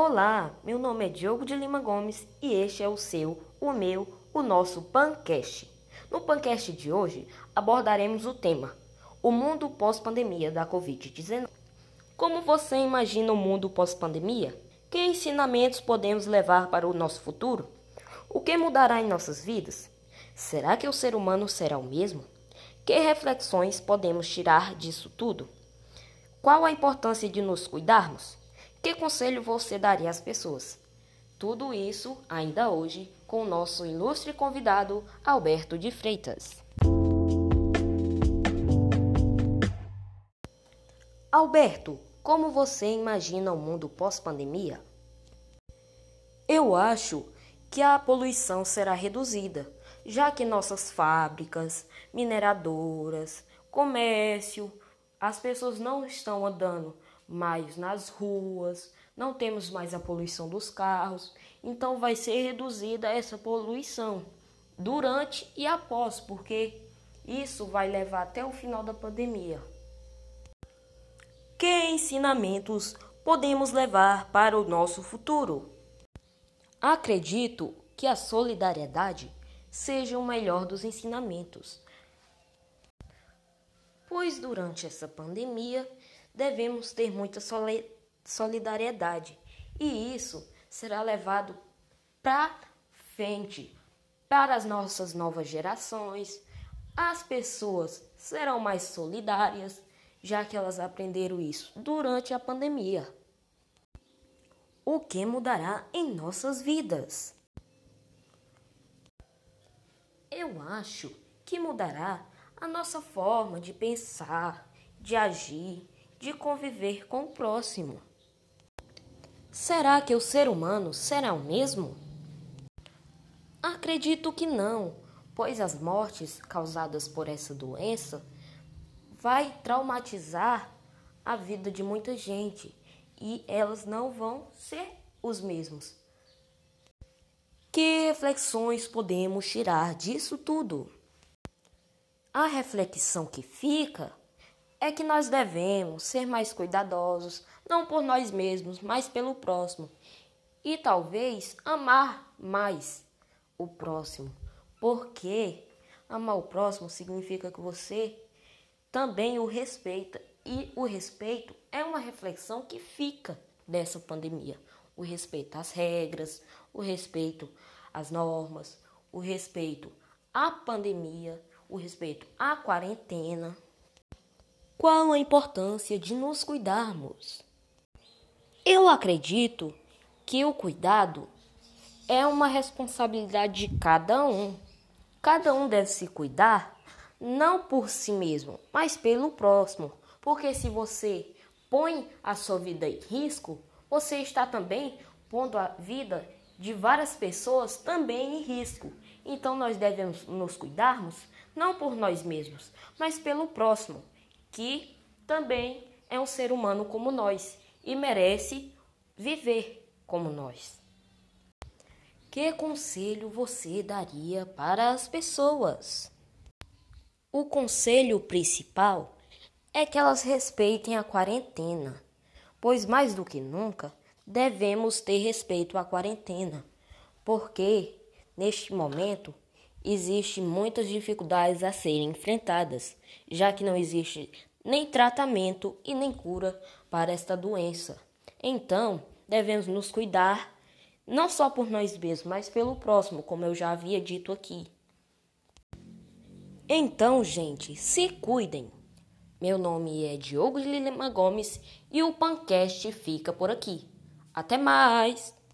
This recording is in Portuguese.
Olá, meu nome é Diogo de Lima Gomes e este é o seu, o meu, o nosso Pancast. No Pancast de hoje abordaremos o tema O mundo pós-pandemia da Covid-19. Como você imagina o mundo pós-pandemia? Que ensinamentos podemos levar para o nosso futuro? O que mudará em nossas vidas? Será que o ser humano será o mesmo? Que reflexões podemos tirar disso tudo? Qual a importância de nos cuidarmos? Que conselho você daria às pessoas? Tudo isso ainda hoje com o nosso ilustre convidado Alberto de Freitas. Alberto, como você imagina o mundo pós-pandemia? Eu acho que a poluição será reduzida, já que nossas fábricas, mineradoras, comércio, as pessoas não estão andando mais nas ruas, não temos mais a poluição dos carros, então vai ser reduzida essa poluição durante e após, porque isso vai levar até o final da pandemia. Que ensinamentos podemos levar para o nosso futuro? Acredito que a solidariedade seja o melhor dos ensinamentos, pois durante essa pandemia devemos ter muita solidariedade e isso será levado para frente para as nossas novas gerações. As pessoas serão mais solidárias, já que elas aprenderam isso durante a pandemia. O que mudará em nossas vidas? Eu acho que mudará a nossa forma de pensar, de agir, de conviver com o próximo. Será que o ser humano será o mesmo? Acredito que não, pois as mortes causadas por essa doença vai traumatizar a vida de muita gente e elas não vão ser os mesmos. Que reflexões podemos tirar disso tudo? A reflexão que fica é que nós devemos ser mais cuidadosos, não por nós mesmos, mas pelo próximo. E talvez amar mais o próximo, porque amar o próximo significa que você também o respeita. E o respeito é uma reflexão que fica dessa pandemia. O respeito às regras, o respeito às normas, o respeito à pandemia, o respeito à quarentena. Qual a importância de nos cuidarmos? Eu acredito que o cuidado é uma responsabilidade de cada um. Cada um deve se cuidar não por si mesmo, mas pelo próximo. Porque se você põe a sua vida em risco, você está também pondo a vida de várias pessoas também em risco. Então nós devemos nos cuidarmos não por nós mesmos, mas pelo próximo que também é um ser humano como nós e merece viver como nós. Que conselho você daria para as pessoas? O conselho principal é que elas respeitem a quarentena, pois mais do que nunca devemos ter respeito à quarentena, porque neste momento existem muitas dificuldades a serem enfrentadas, já que não existe nem tratamento e nem cura para esta doença. Então, devemos nos cuidar não só por nós mesmos, mas pelo próximo, como eu já havia dito aqui. Então, gente, se cuidem. Meu nome é Diogo de Lima Gomes e o Pancast fica por aqui. Até mais!